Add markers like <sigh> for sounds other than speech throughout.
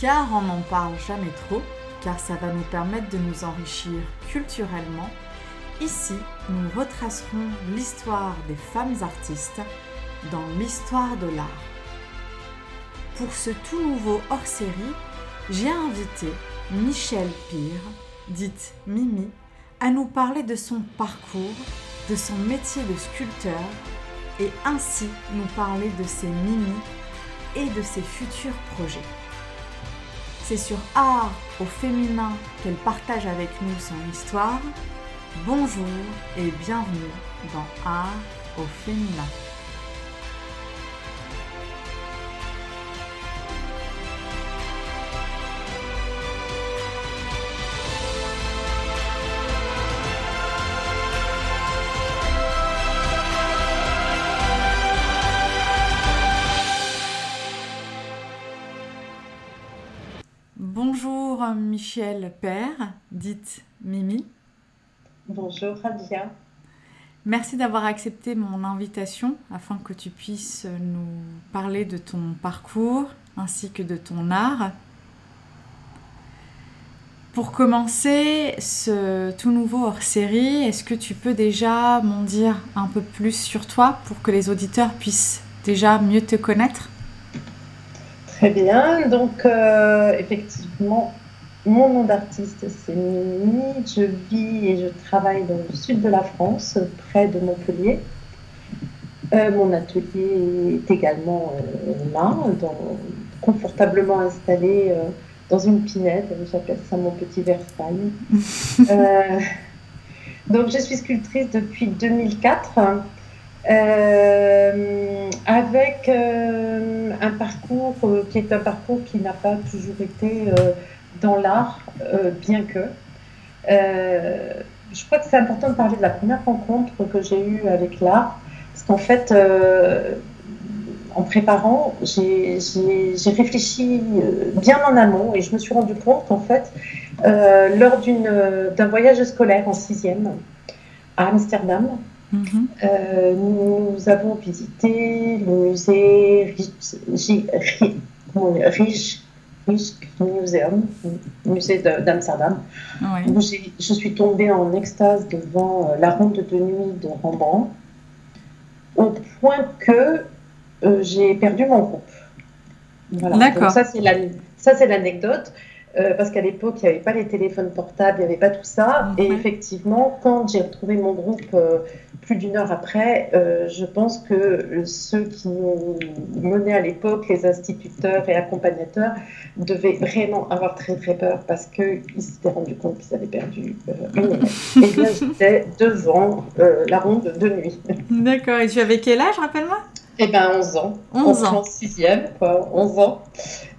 car on n'en parle jamais trop, car ça va nous permettre de nous enrichir culturellement. Ici, nous retracerons l'histoire des femmes artistes dans l'histoire de l'art. Pour ce tout nouveau hors-série, j'ai invité Michel Pire, dite Mimi, à nous parler de son parcours, de son métier de sculpteur et ainsi nous parler de ses Mimi et de ses futurs projets. C'est sur Art au féminin qu'elle partage avec nous son histoire. Bonjour et bienvenue dans Art au féminin. Michel Père, dite Mimi. Bonjour Rabia. Merci d'avoir accepté mon invitation afin que tu puisses nous parler de ton parcours ainsi que de ton art. Pour commencer ce tout nouveau hors-série, est-ce que tu peux déjà m'en dire un peu plus sur toi pour que les auditeurs puissent déjà mieux te connaître? Très bien, donc euh, effectivement, mon nom d'artiste c'est Mimi, je vis et je travaille dans le sud de la France, près de Montpellier. Euh, mon atelier est également euh, là, confortablement installé dans une pinette, j'appelle ça mon petit Versailles. <laughs> donc je suis sculptrice depuis 2004. Euh, avec euh, un parcours euh, qui est un parcours qui n'a pas toujours été dans l'art, bien que. je crois que c'est important de parler de la première rencontre que j'ai eue avec l'art, parce qu'en fait, en préparant, j'ai réfléchi bien en amont et je me suis rendu compte qu'en fait, lors d'un voyage scolaire en sixième à Amsterdam, Mhm. Euh, nous avons visité le musée Rich, Museum, musée d'Amsterdam, je suis tombée en extase devant euh, la ronde de nuit de Rembrandt, au point que euh, j'ai perdu mon groupe. D'accord. Ça, c'est l'anecdote. Euh, parce qu'à l'époque, il n'y avait pas les téléphones portables, il n'y avait pas tout ça. Et effectivement, quand j'ai retrouvé mon groupe euh, plus d'une heure après, euh, je pense que ceux qui nous menaient à l'époque, les instituteurs et accompagnateurs, devaient vraiment avoir très très peur parce qu'ils s'étaient rendus compte qu'ils avaient perdu une élève. Et là, <laughs> j'étais devant la ronde de nuit. D'accord. Et tu avais quel âge, rappelle-moi? Eh bien, 11 ans. 11 ans. En sixième, quoi, 11 ans.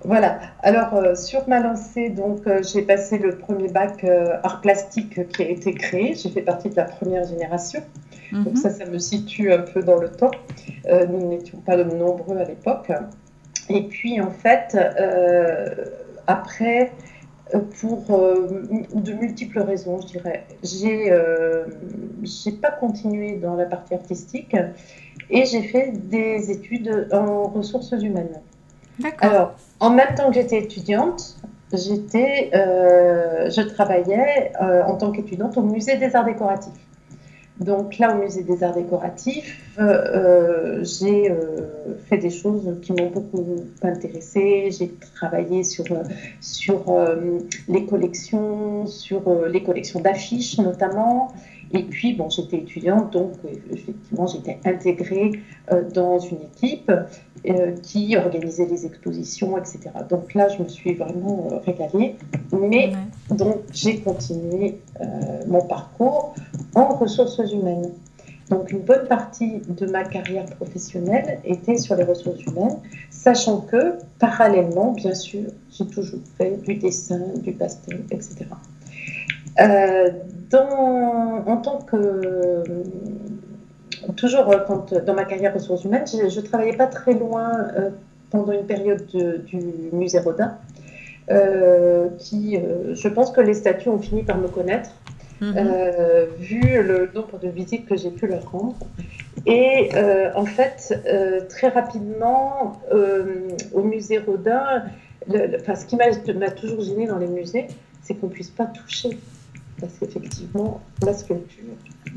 Voilà. Alors, euh, sur ma lancée, donc, euh, j'ai passé le premier bac euh, art plastique qui a été créé. J'ai fait partie de la première génération. Donc, mhm. ça, ça me situe un peu dans le temps. nous n'étions pas nombreux à l'époque. Et puis, en fait, après, pour de multiples raisons, je dirais, j'ai n'ai pas continué dans la partie artistique et j'ai fait des études en ressources humaines. Alors, en même temps que j'étais étudiante, j'étais, euh, je travaillais euh, en tant qu'étudiante au musée des arts décoratifs. Donc là, au musée des arts décoratifs, euh, j'ai fait des choses qui m'ont beaucoup intéressée. J'ai travaillé sur, sur les collections, sur les collections d'affiches notamment. Et puis, bon, j'étais étudiante, donc effectivement, j'étais intégrée euh, dans une équipe euh, qui organisait les expositions, etc. Donc là, je me suis vraiment euh, régalée. Mais donc, j'ai continué mon parcours en ressources humaines. Donc, une bonne partie de ma carrière professionnelle était sur les ressources humaines, sachant que, parallèlement, bien sûr, j'ai toujours fait du dessin, du pastel, etc. Euh, dans, en tant que toujours quand, dans ma carrière ressources humaines, je ne travaillais pas très loin euh, pendant une période du musée Rodin, euh, qui, je pense que les statues ont fini par me connaître, mhm. vu le nombre de visites que j'ai pu leur rendre. Et en fait, très rapidement, au musée Rodin, ce qui m'a toujours gêné dans les musées, c'est qu'on ne puisse pas toucher. Parce qu'effectivement, la sculpture,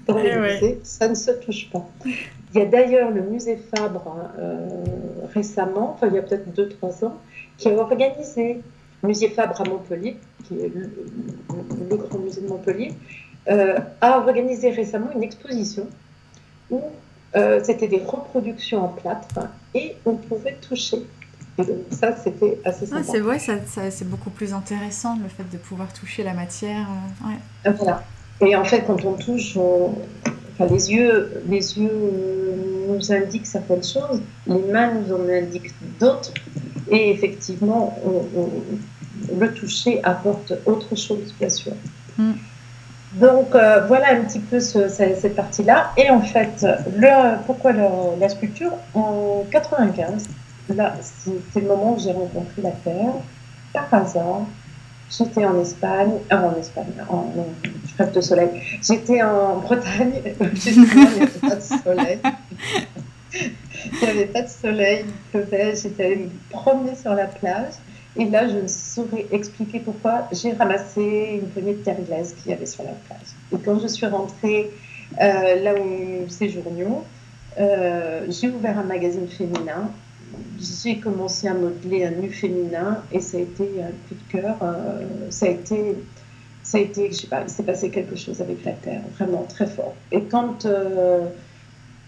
dans les eh musées, ça ne se touche pas. Il y a d'ailleurs le musée Fabre euh, récemment, enfin il y a peut-être 2-3 ans, qui a organisé, musée Fabre à Montpellier, qui est le, grand musée de Montpellier, euh, a organisé récemment une exposition où euh, c'était des reproductions en plâtre et on pouvait toucher. Ça, c'était assez sympa. c'est vrai, ça, c'est beaucoup plus intéressant le fait de pouvoir toucher la matière. Euh, voilà. Et en fait, quand on touche, Enfin, les yeux, les yeux nous indiquent certaines choses, les mains nous en indiquent d'autres, et effectivement, le toucher apporte autre chose, bien sûr. Mm. Donc euh, voilà un petit peu cette, partie-là. Et en fait, le, pourquoi la sculpture? En 95, là, c'était le moment où j'ai rencontré la Terre, par hasard. J'étais en Espagne, euh, en Espagne, en, je rêve de soleil. J'étais en Bretagne, <laughs> il n'y avait pas de soleil. il n'y avait pas de soleil, j'étais allée me promener sur la plage. Et là, je ne saurais expliquer pourquoi j'ai ramassé une poignée de terre glaise qu'il y avait sur la plage. Et quand je suis rentrée euh, là où nous séjournions, euh, j'ai ouvert un magazine féminin. J'ai commencé à modeler un nu féminin et ça a été un coup de cœur. Euh, ça a été, ça a été, je sais pas, il s'est passé quelque chose avec la terre, vraiment très fort. Et quand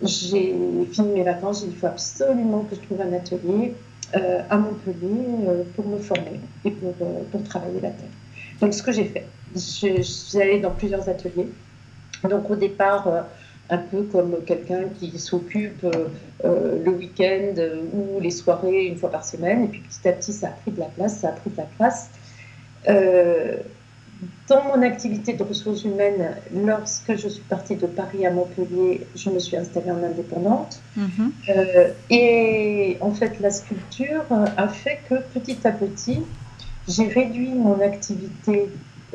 j'ai fini mes vacances, j'ai dit il faut absolument que je trouve un atelier euh, à Montpellier euh, pour me former et pour, euh, pour travailler la terre. Donc, ce que j'ai fait, je, suis allée dans plusieurs ateliers. Donc, au départ, un peu comme quelqu'un qui s'occupe le week-end ou les soirées une fois par semaine. Et puis, petit à petit, ça a pris de la place, ça a pris de la place. Dans mon activité de ressources humaines, lorsque je suis partie de Paris à Montpellier, je me suis installée en indépendante. Mhm. Euh, et en fait, la sculpture a fait que petit à petit, j'ai réduit mon activité euh,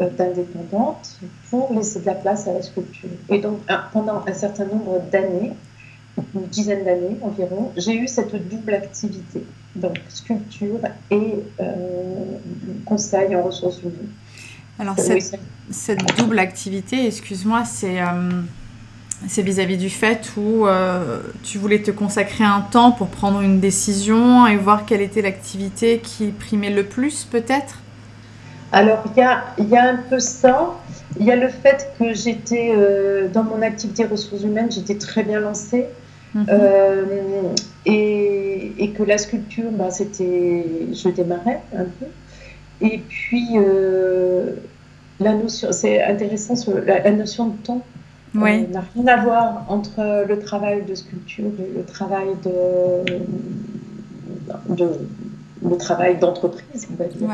d'indépendante pour laisser de la place à la sculpture. Et donc, pendant un certain nombre d'années, une dizaine d'années environ, j'ai eu cette double activité, donc sculpture et euh, conseil en ressources humaines. Alors, cette, double activité, excuse-moi, c'est euh, vis-à-vis du fait où euh, tu voulais te consacrer un temps pour prendre une décision et voir quelle était l'activité qui primait le plus, peut-être? Alors, il y a, y a, un peu ça. Il y a le fait que j'étais, euh, dans mon activité ressources humaines, j'étais très bien lancée. Mhm. Et, et, que la sculpture, bah, c'était, je démarrais un peu. Et puis, la notion, c'est intéressant, la, notion de temps euh, n'a rien à voir entre le travail de sculpture et le travail de, le travail d'entreprise, on va dire.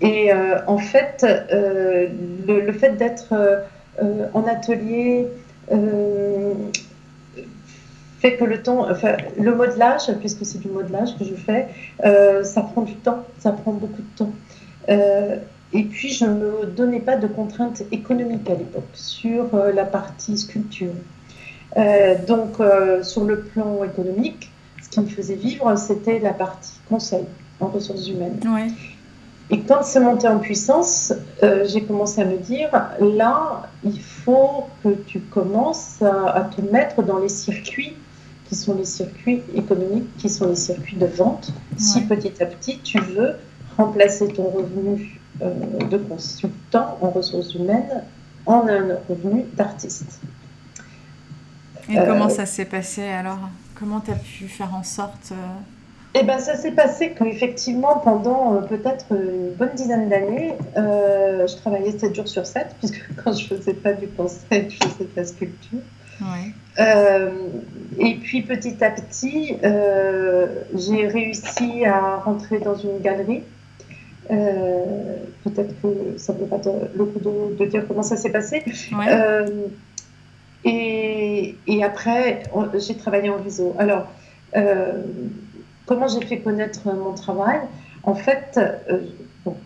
Et euh, en fait, euh, le, fait d'être en atelier fait que le temps, enfin, le modelage, puisque c'est du modelage que je fais, ça prend du temps, ça prend beaucoup de temps. Et puis, je ne me donnais pas de contraintes économiques à l'époque sur euh, la partie sculpture. Euh, donc, euh, sur le plan économique, ce qui me faisait vivre, c'était la partie conseil en ressources humaines. Et quand c'est monté en puissance, j'ai commencé à me dire, là, il faut que tu commences à, te mettre dans les circuits qui sont les circuits économiques, qui sont les circuits de vente, si petit à petit tu veux remplacer ton revenu euh, de consultant en ressources humaines en un revenu d'artiste. Et comment euh, ça s'est passé alors? Comment tu as pu faire en sorte euh, eh ben, ça s'est passé qu'effectivement, pendant peut-être une bonne dizaine d'années, je travaillais 7 jours sur 7, puisque <laughs> quand je ne faisais pas du conseil, je faisais de la sculpture. et puis petit à petit, j'ai réussi à rentrer dans une galerie euh, peut-être que ça ne vaut pas le coup de, dire comment ça s'est passé. Euh, et, et, après, j'ai travaillé en réseau. Alors, euh, comment j'ai fait connaître mon travail En fait, bon,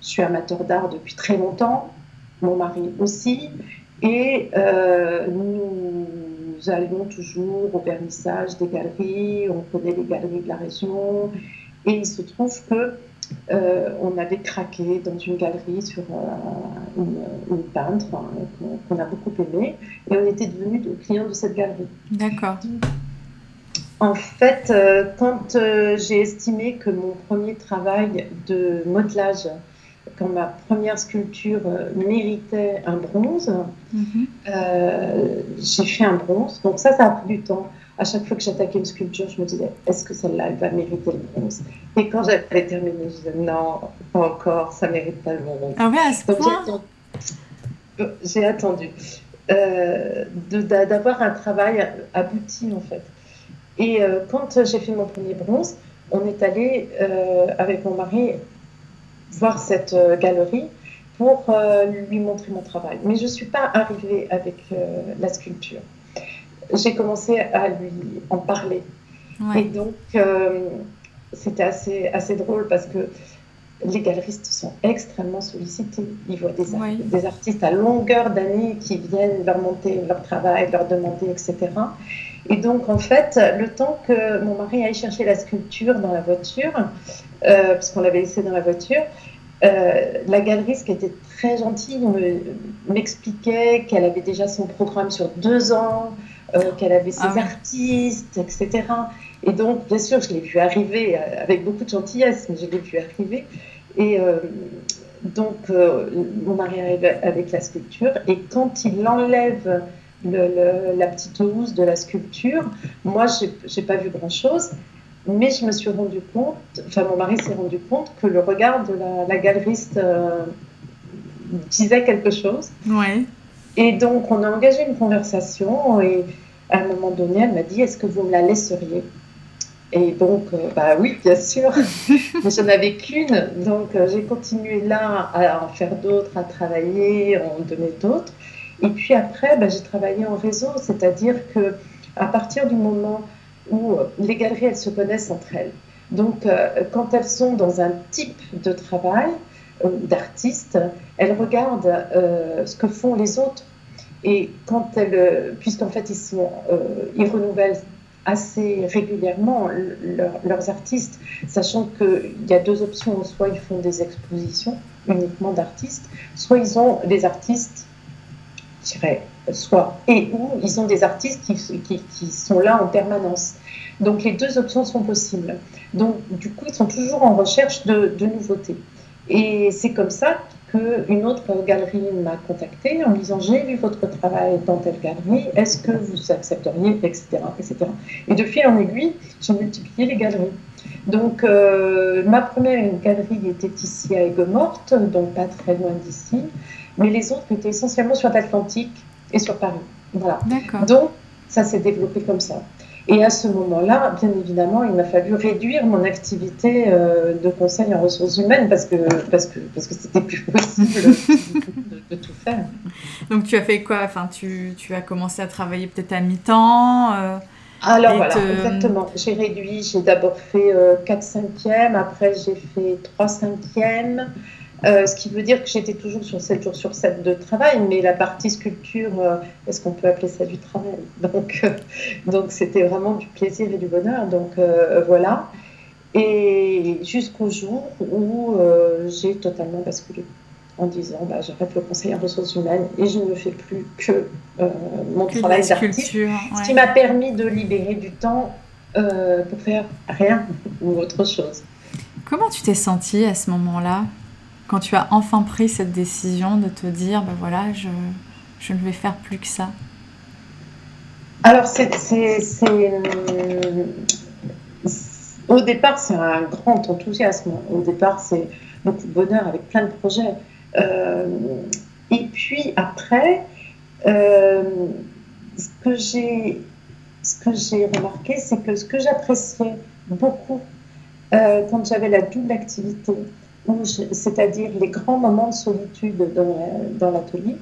je suis amateur d'art depuis très longtemps, mon mari aussi, et nous, nous allions toujours au vernissage des galeries, on connaît les galeries de la région, et il se trouve que euh, on avait craqué dans une galerie sur une, une, peintre qu'on a beaucoup aimé et on était devenus clients de cette galerie. D'accord. En fait, quand j'ai estimé que mon premier travail de modelage quand ma première sculpture euh, méritait un bronze, euh, j'ai fait un bronze. Donc ça, ça a pris du temps. À chaque fois que j'attaquais une sculpture, je me disais, est-ce que celle-là, elle va mériter le bronze? Et quand j'avais terminé, je disais, non, pas encore, ça mérite pas le bronze. Ah ouais, à ce point J'ai attendu euh, d'avoir un travail abouti, en fait. Et quand j'ai fait mon premier bronze, on est allé avec mon mari voir cette euh, galerie pour euh, lui montrer mon travail. Mais je ne suis pas arrivée avec euh, la sculpture. J'ai commencé à lui en parler. Et donc, c'était assez, assez drôle parce que les galeristes sont extrêmement sollicités. Ils voient des, des artistes à longueur d'année qui viennent leur monter leur travail, leur demander, etc. Et donc, en fait, le temps que mon mari aille chercher la sculpture dans la voiture, euh, puisqu'on l'avait laissée dans la voiture, euh, la galeriste qui était très gentille m'expliquait qu'elle avait déjà son programme sur deux ans, euh, qu'elle avait ses ah artistes, etc. Et donc, bien sûr, je l'ai vu arriver avec beaucoup de gentillesse, mais je l'ai vu arriver. Et donc, mon mari arrive avec la sculpture, et quand il enlève la petite housse de la sculpture. Moi, je n'ai pas vu grand-chose, mais je me suis rendu compte, enfin mon mari s'est rendu compte que le regard de la, galeriste euh, disait quelque chose. Ouais. Et donc, on a engagé une conversation et à un moment donné, elle m'a dit, est-ce que vous me la laisseriez? Et donc, euh, bah oui, bien sûr, <laughs> mais je n'avais qu'une, donc euh, j'ai continué là à en faire d'autres, à travailler, à en donner d'autres. Et puis après, ben, j'ai travaillé en réseau, c'est-à-dire que à partir du moment où euh, les galeries, elles se connaissent entre elles. Donc, euh, quand elles sont dans un type de travail euh, d'artiste, elles regardent ce que font les autres. Et quand elles, puisqu'en fait, ils renouvellent assez régulièrement leurs artistes, sachant qu'il y a deux options. Soit ils font des expositions uniquement d'artistes, soit ils ont des artistes dirais, soit et ou ils ont des artistes qui, sont là en permanence. Donc les deux options sont possibles. Donc du coup, ils sont toujours en recherche de, nouveautés. Et c'est comme ça qu'une autre galerie m'a contacté en me disant j'ai vu votre travail dans telle galerie, est-ce que vous accepteriez, etc., etc. Et de fil en aiguille, j'ai multiplié les galeries. Donc euh, ma première galerie était ici à Aigues-Mortes, donc pas très loin d'ici mais les autres étaient essentiellement sur l'Atlantique et sur Paris. Voilà. Donc, ça s'est développé comme ça. Et à ce moment-là, bien évidemment, il m'a fallu réduire mon activité euh, de conseil en ressources humaines parce que parce que parce que c'était plus possible de, tout faire. Donc tu as fait quoi? Enfin, tu, tu as commencé à travailler peut-être à mi-temps. Euh, Alors voilà, exactement. J'ai réduit. J'ai d'abord fait 4 euh, cinquièmes, après j'ai fait 3 cinquièmes. Euh, ce qui veut dire que j'étais toujours sur 7 jours sur 7 de travail, mais la partie sculpture, euh, est-ce qu'on peut appeler ça du travail? Donc, euh, donc c'était vraiment du plaisir et du bonheur. Donc voilà. Et jusqu'au jour où j'ai totalement basculé en disant bah, j'arrête le conseil en ressources humaines et je ne fais plus que mon travail d'artiste. Ce qui m'a permis de libérer du temps pour faire rien <laughs> ou autre chose. Comment tu t'es sentie à ce moment-là? Quand tu as enfin pris cette décision de te dire, ben voilà, je, je ne vais faire plus que ça Alors, c'est, au départ, c'est un grand enthousiasme. Au départ, c'est beaucoup de bonheur avec plein de projets. Euh, et puis après, euh, ce que j'ai ce remarqué, c'est que ce que j'appréciais beaucoup euh, quand j'avais la double activité, c'est-à-dire les grands moments de solitude dans, l'atelier.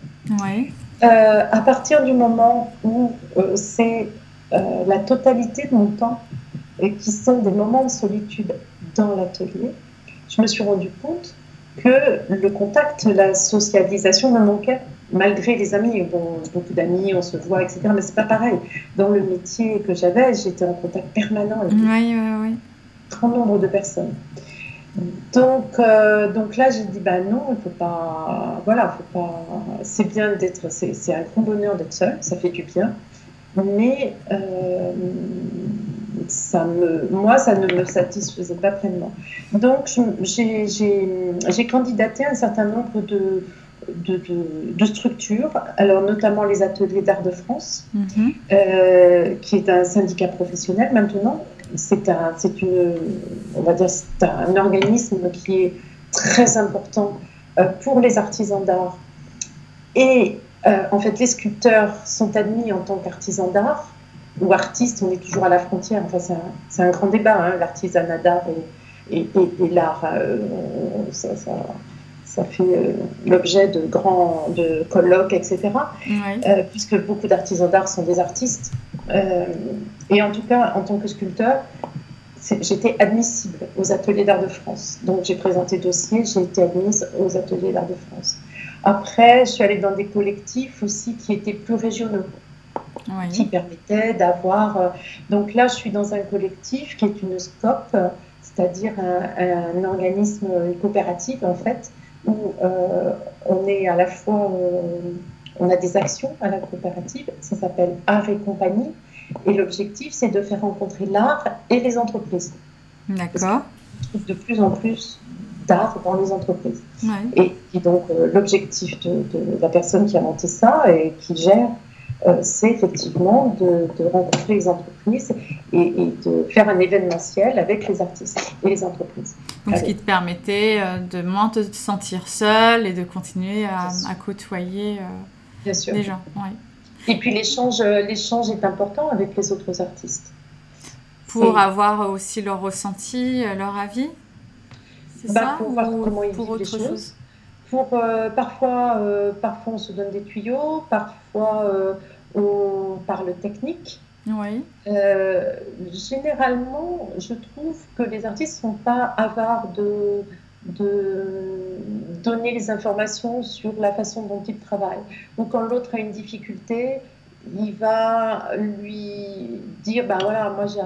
Euh, à partir du moment où euh, c'est euh, la totalité de mon temps et qui sont des moments de solitude dans l'atelier, je me suis rendu compte que le contact, la socialisation me manquait, malgré les amis. Bon, beaucoup d'amis, on se voit, etc. Mais c'est pas pareil. Dans le métier que j'avais, j'étais en contact permanent avec un grand nombre de personnes. Donc, euh, donc là, j'ai dit, bah non, il faut pas. Voilà, faut pas. C'est bien d'être. C'est un grand bonheur d'être seul, ça fait du bien. Mais euh, ça me, moi, ça ne me satisfaisait pas pleinement. Donc, j'ai candidaté à un certain nombre de, de, structures, alors notamment les ateliers d'art de France, mhm. euh, qui est un syndicat professionnel maintenant. C'est un, une, on va dire, un organisme qui est très important euh, pour les artisans d'art. Et euh, en fait, les sculpteurs sont admis en tant qu'artisans d'art ou artistes. On est toujours à la frontière. Enfin, c'est un, grand débat, hein, l'artisanat d'art et, et, l'art. ça, ça fait euh, l'objet de grands de colloques, etc. Euh, puisque beaucoup d'artisans d'art sont des artistes. Euh, et en tout cas, en tant que sculpteur, j'étais admissible aux ateliers d'art de France. Donc j'ai présenté dossier, j'ai été admise aux ateliers d'art de France. Après, je suis allée dans des collectifs aussi qui étaient plus régionaux. qui permettaient d'avoir... Donc là, je suis dans un collectif qui est une SCOP, c'est-à-dire un, un, organisme coopératif, en fait, où euh, on est à la fois, on a des actions à la coopérative, ça s'appelle Art et compagnie, et l'objectif c'est de faire rencontrer l'art et les entreprises. D'accord. On trouve de plus en plus d'art dans les entreprises. Et, donc euh, l'objectif de, la personne qui a monté ça et qui gère euh, c'est effectivement de, rencontrer les entreprises et, de faire un événementiel avec les artistes et les entreprises. Donc, ce qui te permettait euh, de moins te sentir seul et de continuer à, côtoyer euh, les gens. Et puis l'échange, l'échange est important avec les autres artistes. Pour avoir aussi leur ressenti, leur avis C'est bah, ça Pour voir comment ils pour autre chose? Pour, parfois, parfois on se donne des tuyaux, parfois on parle technique. Oui. Euh, généralement, je trouve que les artistes ne sont pas avares de, de donner les informations sur la façon dont ils travaillent. Ou quand l'autre a une difficulté, il va lui dire, ben voilà, moi j'ai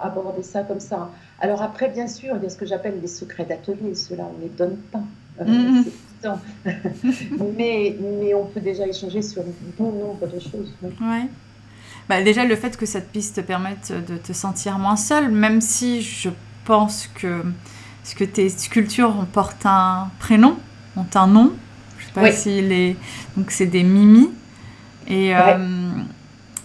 abordé ça comme ça. Alors après, bien sûr, il y a ce que j'appelle les secrets d'atelier, ceux-là, on ne les donne pas. Mm-hmm. <laughs> mais, mais on peut déjà échanger sur bon nombre de choses. Ouais. Bah, déjà, le fait que cette piste te permette de te sentir moins seule, même si je pense que, ce que tes sculptures portent un prénom, ont un nom? Je sais pas si les. Donc, c'est des mimi. Et, euh,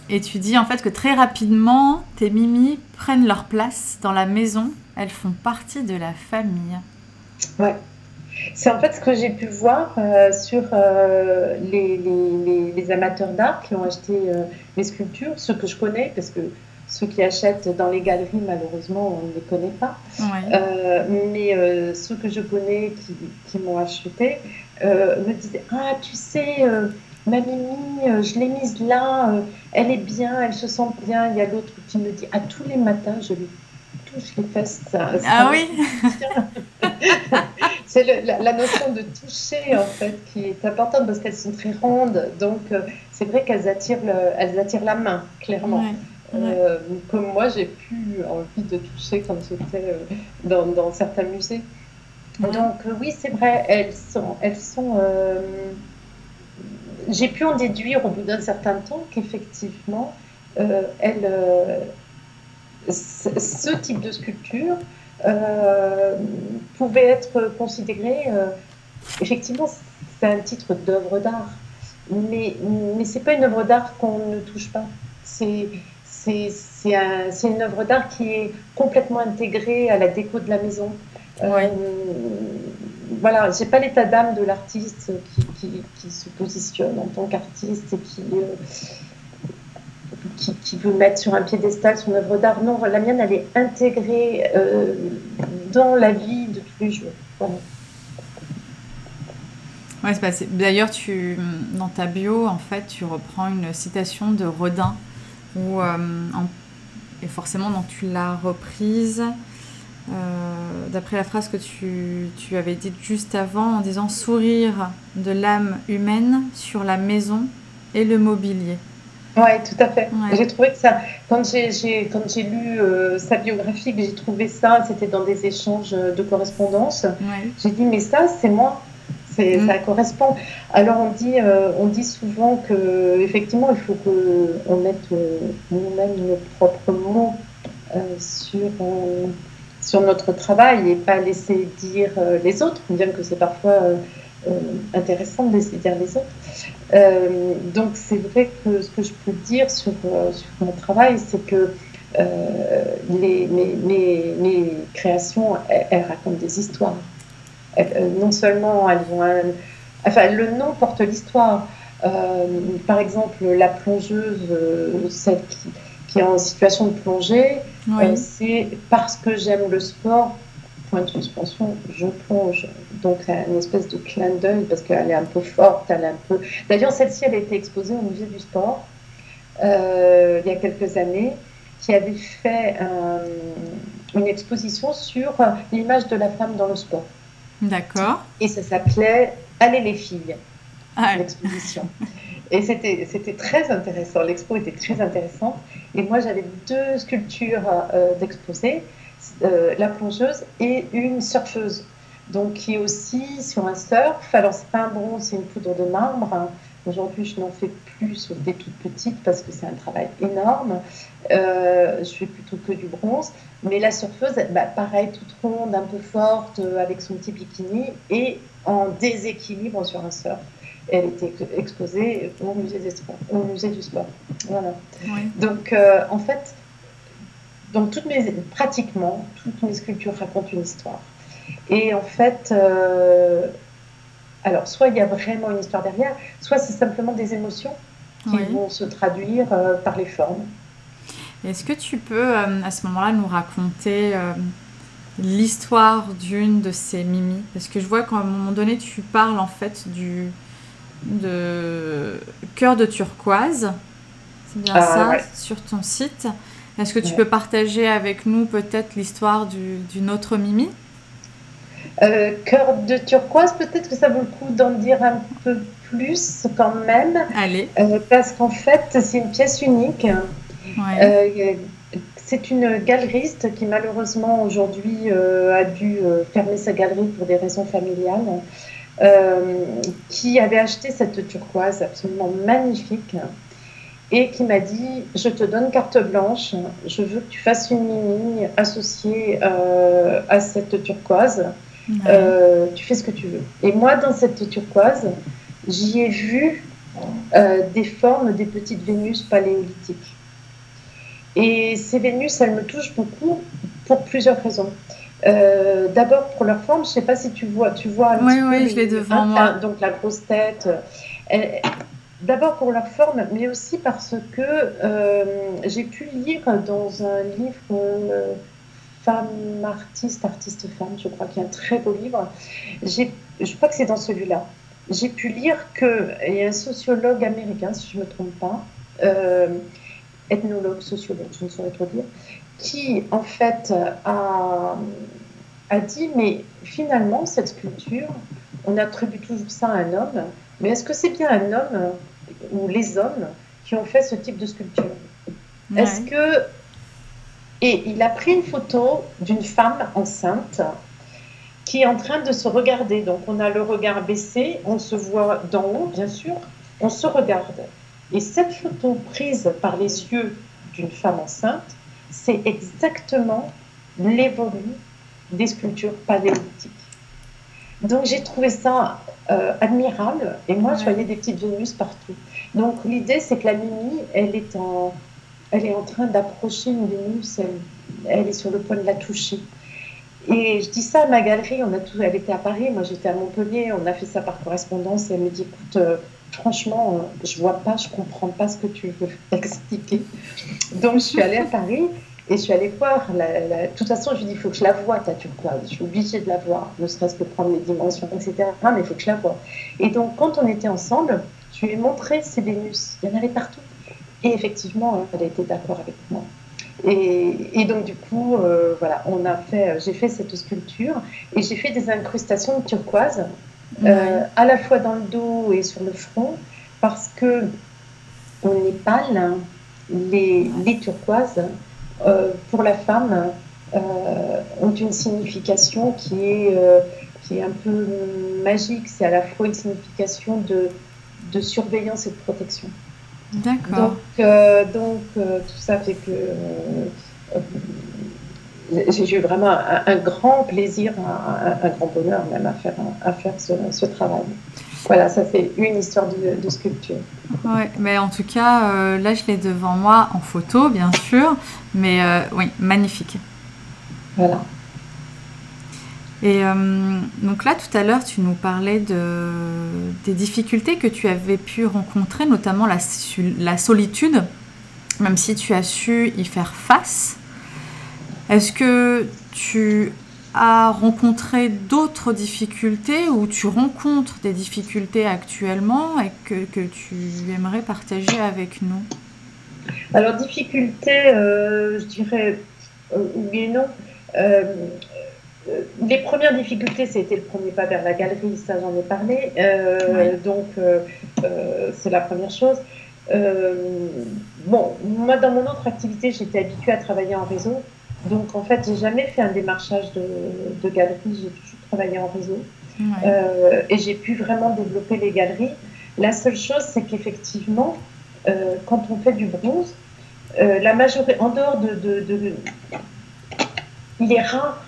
et tu dis en fait que très rapidement, tes mimi prennent leur place dans la maison. Elles font partie de la famille. Ouais. C'est en fait ce que j'ai pu voir euh, sur euh, les, les, les, amateurs d'art qui ont acheté euh, mes sculptures, ceux que je connais, parce que ceux qui achètent dans les galeries, malheureusement, on ne les connaît pas. mais ceux que je connais qui, qui m'ont acheté me disaient Ah, tu sais, ma Mimi, je l'ai mise là, elle est bien, elle se sent bien. Il y a l'autre qui me dit À tous les matins, je lui touche les fesses. ah oui <laughs> c'est la, notion de toucher en fait qui est importante parce qu'elles sont très rondes, donc euh, c'est vrai qu'elles attirent, elles attirent la main clairement. Euh, comme moi, j'ai plus envie de toucher quand j'étais euh, dans, dans, certains musées. Donc oui, c'est vrai, elles sont, elles sont. j'ai pu en déduire au bout d'un certain temps qu'effectivement, elles, ce type de sculpture euh, pouvait être considéré, euh, effectivement, c'est un titre d'œuvre d'art, mais, mais ce n'est pas une œuvre d'art qu'on ne touche pas. C'est c'est un, une œuvre d'art qui est complètement intégrée à la déco de la maison. Euh, voilà, j'ai pas l'état d'âme de l'artiste qui, qui, qui, se positionne en tant qu'artiste et qui, euh, qui, veut mettre sur un piédestal son œuvre d'art. Non, la mienne, elle est intégrée euh, dans la vie de tous les jours. D'ailleurs, tu, dans ta bio, en fait, tu reprends une citation de Rodin, où, euh, et forcément, dont tu l'as reprise, euh, d'après la phrase que tu, tu avais dite juste avant, en disant sourire de l'âme humaine sur la maison et le mobilier. Oui, tout à fait. J'ai trouvé que ça, quand j'ai quand j'ai lu sa biographie, que j'ai trouvé ça, c'était dans des échanges de correspondance. J'ai dit mais ça c'est moi. Mm. Ça correspond. Alors on dit, euh, on dit souvent que effectivement il faut qu'on mette euh, nous-mêmes nos propres mots euh, sur, sur notre travail et pas laisser dire les autres, bien que c'est parfois intéressant de laisser dire les autres. donc c'est vrai que ce que je peux dire sur, sur mon travail, c'est que les, mes, mes, mes, créations, elles racontent des histoires. Euh, non seulement elles ont un, enfin le nom porte l'histoire. Euh, par exemple, la plongeuse, euh, celle qui, est en situation de plongée, c'est parce que j'aime le sport, point de suspension, je plonge. Donc, une espèce de clin d'œil parce qu'elle est un peu forte, elle est un peu. D'ailleurs, celle-ci, elle a été exposée au musée du sport il y a quelques années, qui avait fait une exposition sur l'image de la femme dans le sport. D'accord. Et ça s'appelait Allez les filles, ah l'exposition. Et c'était très intéressant. L'expo était très intéressante. Et moi, j'avais deux sculptures euh, d'exposer euh, la plongeuse et une surfeuse. Donc, qui est aussi sur un surf. Alors, c'est pas un bronze, c'est une poudre de marbre. Aujourd'hui, je n'en fais plus, sauf des toutes petites, parce que c'est un travail énorme. Euh, je fais plutôt que du bronze. Mais la surfeuse, bah, pareil, toute ronde, un peu forte, euh, avec son petit bikini, et en déséquilibre sur un surf. Elle était exposée au musée, des sports, au musée du sport. Voilà. Donc, euh, en fait, donc toutes mes, pratiquement, toutes mes sculptures racontent une histoire. Et en fait, alors, soit il y a vraiment une histoire derrière, soit c'est simplement des émotions qui vont se traduire euh, par les formes. Est-ce que tu peux, euh, à ce moment-là, nous raconter euh, l'histoire d'une de ces mimis? Parce que je vois qu'à un moment donné, tu parles en fait du de cœur de turquoise. C'est bien ah, ça, sur ton site. Est-ce que tu peux partager avec nous peut-être l'histoire d'une autre mimi? Euh, cœur de turquoise, peut-être que ça vaut le coup d'en dire un peu plus quand même. Allez. Euh, parce qu'en fait, c'est une pièce unique. Euh, c'est une galeriste qui malheureusement aujourd'hui a dû fermer sa galerie pour des raisons familiales, qui avait acheté cette turquoise absolument magnifique et qui m'a dit Je te donne carte blanche, je veux que tu fasses une mini associée à cette turquoise. Euh, tu fais ce que tu veux. Et moi, dans cette turquoise, j'y ai vu euh, des formes des petites Vénus paléolithiques. Et ces Vénus, elles me touchent beaucoup pour plusieurs raisons. Euh, d'abord pour leur forme, je ne sais pas si tu vois, tu vois un oui, oui, je l'ai devant moi. Donc la grosse tête. D'abord pour leur forme, mais aussi parce que j'ai pu lire dans un livre femme artiste, artiste femme, je crois qu'il y a un très beau livre. Je crois que c'est dans celui-là. J'ai pu lire qu'il y a un sociologue américain, si je ne me trompe pas, euh, ethnologue, sociologue, je ne saurais trop dire, qui en fait a, a dit, mais finalement, cette sculpture, on attribue toujours ça à un homme, mais est-ce que c'est bien un homme ou les hommes qui ont fait ce type de sculpture? Est-ce que et il a pris une photo d'une femme enceinte qui est en train de se regarder. Donc on a le regard baissé, on se voit d'en haut, bien sûr, on se regarde. Et cette photo prise par les yeux d'une femme enceinte, c'est exactement l'évolu des sculptures paléolithiques. Donc j'ai trouvé ça euh, admirable et moi je voyais des petites Vénus partout. Donc l'idée c'est que la Mimi, elle est en elle est en train d'approcher une Vénus, elle, est sur le point de la toucher. Et je dis ça à ma galerie, on a tout, elle était à Paris, moi j'étais à Montpellier, on a fait ça par correspondance et elle me dit écoute, euh, franchement, euh, je vois pas, je comprends pas ce que tu veux <laughs> expliquer. Donc je suis allée à Paris et je suis allée voir. La, De toute façon, je lui dis il faut que je la voie ta turquoise, je suis obligée de la voir, ne serait-ce que prendre les dimensions, etc. mais il faut que je la voie. Et donc quand on était ensemble, je lui ai montré ces Vénus, il y en avait partout. Et effectivement, elle a été d'accord avec moi. Et, donc du coup, euh, voilà, on a fait, j'ai fait cette sculpture et j'ai fait des incrustations de turquoise, euh, à la fois dans le dos et sur le front, parce que au Népal, les, les turquoises, pour la femme, ont une signification qui est, qui est un peu magique. C'est à la fois une signification de, de surveillance et de protection. D'accord. Donc, donc tout ça fait que j'ai eu vraiment un, grand plaisir, un, grand bonheur même à faire, à faire ce, travail. Voilà, ça fait une histoire de, sculpture. Oui, mais en tout cas, euh, là je l'ai devant moi en photo, bien sûr, mais euh, oui, magnifique. Voilà. Et euh, donc là, tout à l'heure, tu nous parlais de, des difficultés que tu avais pu rencontrer, notamment la, la solitude, même si tu as su y faire face. Est-ce que tu as rencontré d'autres difficultés ou tu rencontres des difficultés actuellement et que, tu aimerais partager avec nous? Alors, difficultés, euh, je dirais euh, oui et non. Euh, les premières difficultés, c'était le premier pas vers la galerie, ça j'en ai parlé. Donc, c'est la première chose. bon, moi, dans mon autre activité, j'étais habituée à travailler en réseau. Donc en fait, j'ai jamais fait un démarchage de, galeries, j'ai toujours travaillé en réseau. Euh, et j'ai pu vraiment développer les galeries. La seule chose, c'est qu'effectivement, euh, quand on fait du bronze, euh, la majorité, en dehors de, Il est rare,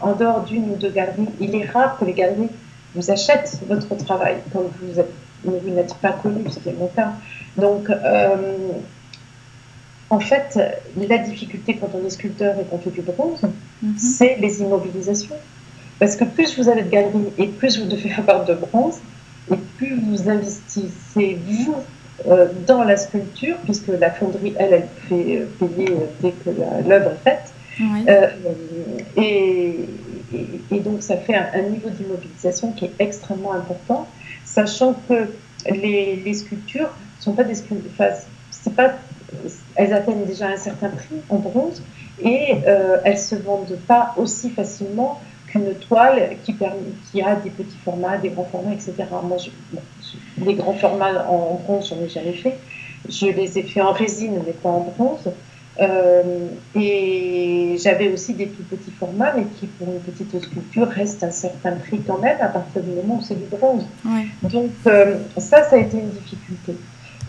en dehors d'une ou deux galeries, il est rare que les galeries vous achètent votre travail quand vous, vous n'êtes pas connu, ce qui est mon cas. Donc, en fait, la difficulté quand on est sculpteur et qu'on fait du bronze, mhm. c'est les immobilisations. Parce que plus vous avez de galeries et plus vous devez <laughs> avoir de bronze, et plus vous investissez vous euh, dans la sculpture, puisque la fonderie, elle, elle fait euh, payer euh, dès que l'œuvre est faite. et, donc, ça fait un, niveau d'immobilisation qui est extrêmement important, sachant que les, sculptures ne sont pas des sculptures. Enfin, c'est pas elles atteignent déjà un certain prix en bronze et euh, elles ne se vendent pas aussi facilement qu'une toile qui, qui, a des petits formats, des grands formats, etc. Moi, les grands formats en bronze, j'en ai jamais fait. Je les ai fait en résine, mais pas en bronze. Euh, et j'avais aussi des tout petits formats, mais qui, pour une petite sculpture, restent un certain prix quand même à partir du moment où c'est du bronze. Donc, euh, ça, ça a été une difficulté.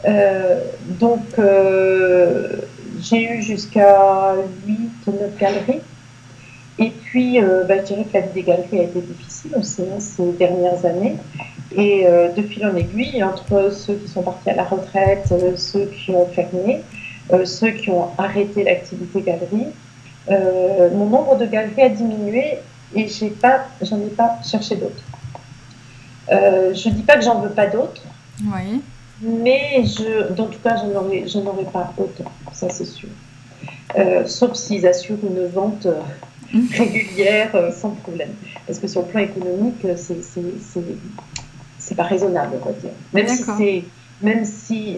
Euh, donc, euh, j'ai eu jusqu'à 8 ou 9 galeries. Et puis, euh, bah, je dirais que la vie des galeries a été difficile aussi hein, ces dernières années. Et de fil en aiguille, entre ceux qui sont partis à la retraite, ceux qui ont fermé, ceux qui ont arrêté l'activité galerie, mon nombre de galeries a diminué et pas, j'en ai pas cherché d'autres. je ne dis pas que j'en veux pas d'autres. Oui. Mais je, en tout cas, je n'aurais pas autant, ça c'est sûr. Euh, sauf s'ils assurent une vente euh, mmh. régulière euh, sans problème. Parce que sur le plan économique, c'est, pas raisonnable, on va dire. Même si c'est, même si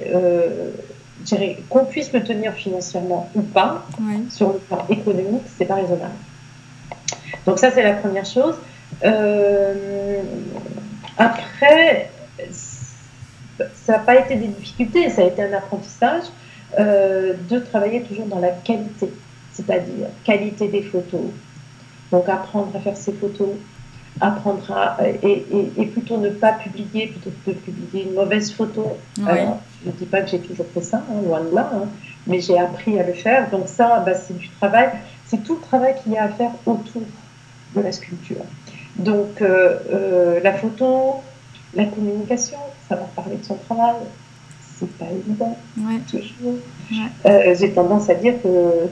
qu'on puisse le tenir financièrement ou pas, sur le plan économique, c'est pas raisonnable. Donc ça, c'est la première chose. après, ça n'a pas été des difficultés, ça a été un apprentissage euh, de travailler toujours dans la qualité, c'est-à-dire qualité des photos. Donc apprendre à faire ses photos, apprendre à et, et, plutôt ne pas publier plutôt que de publier une mauvaise photo. je ne dis pas que j'ai toujours fait ça, hein, loin de là, hein, mais j'ai appris à le faire. Donc ça, bah, c'est du travail, c'est tout le travail qu'il y a à faire autour de la sculpture. Donc euh, euh, la photo, la communication, savoir parler de son travail, c'est pas évident, toujours. Euh, j'ai tendance à dire que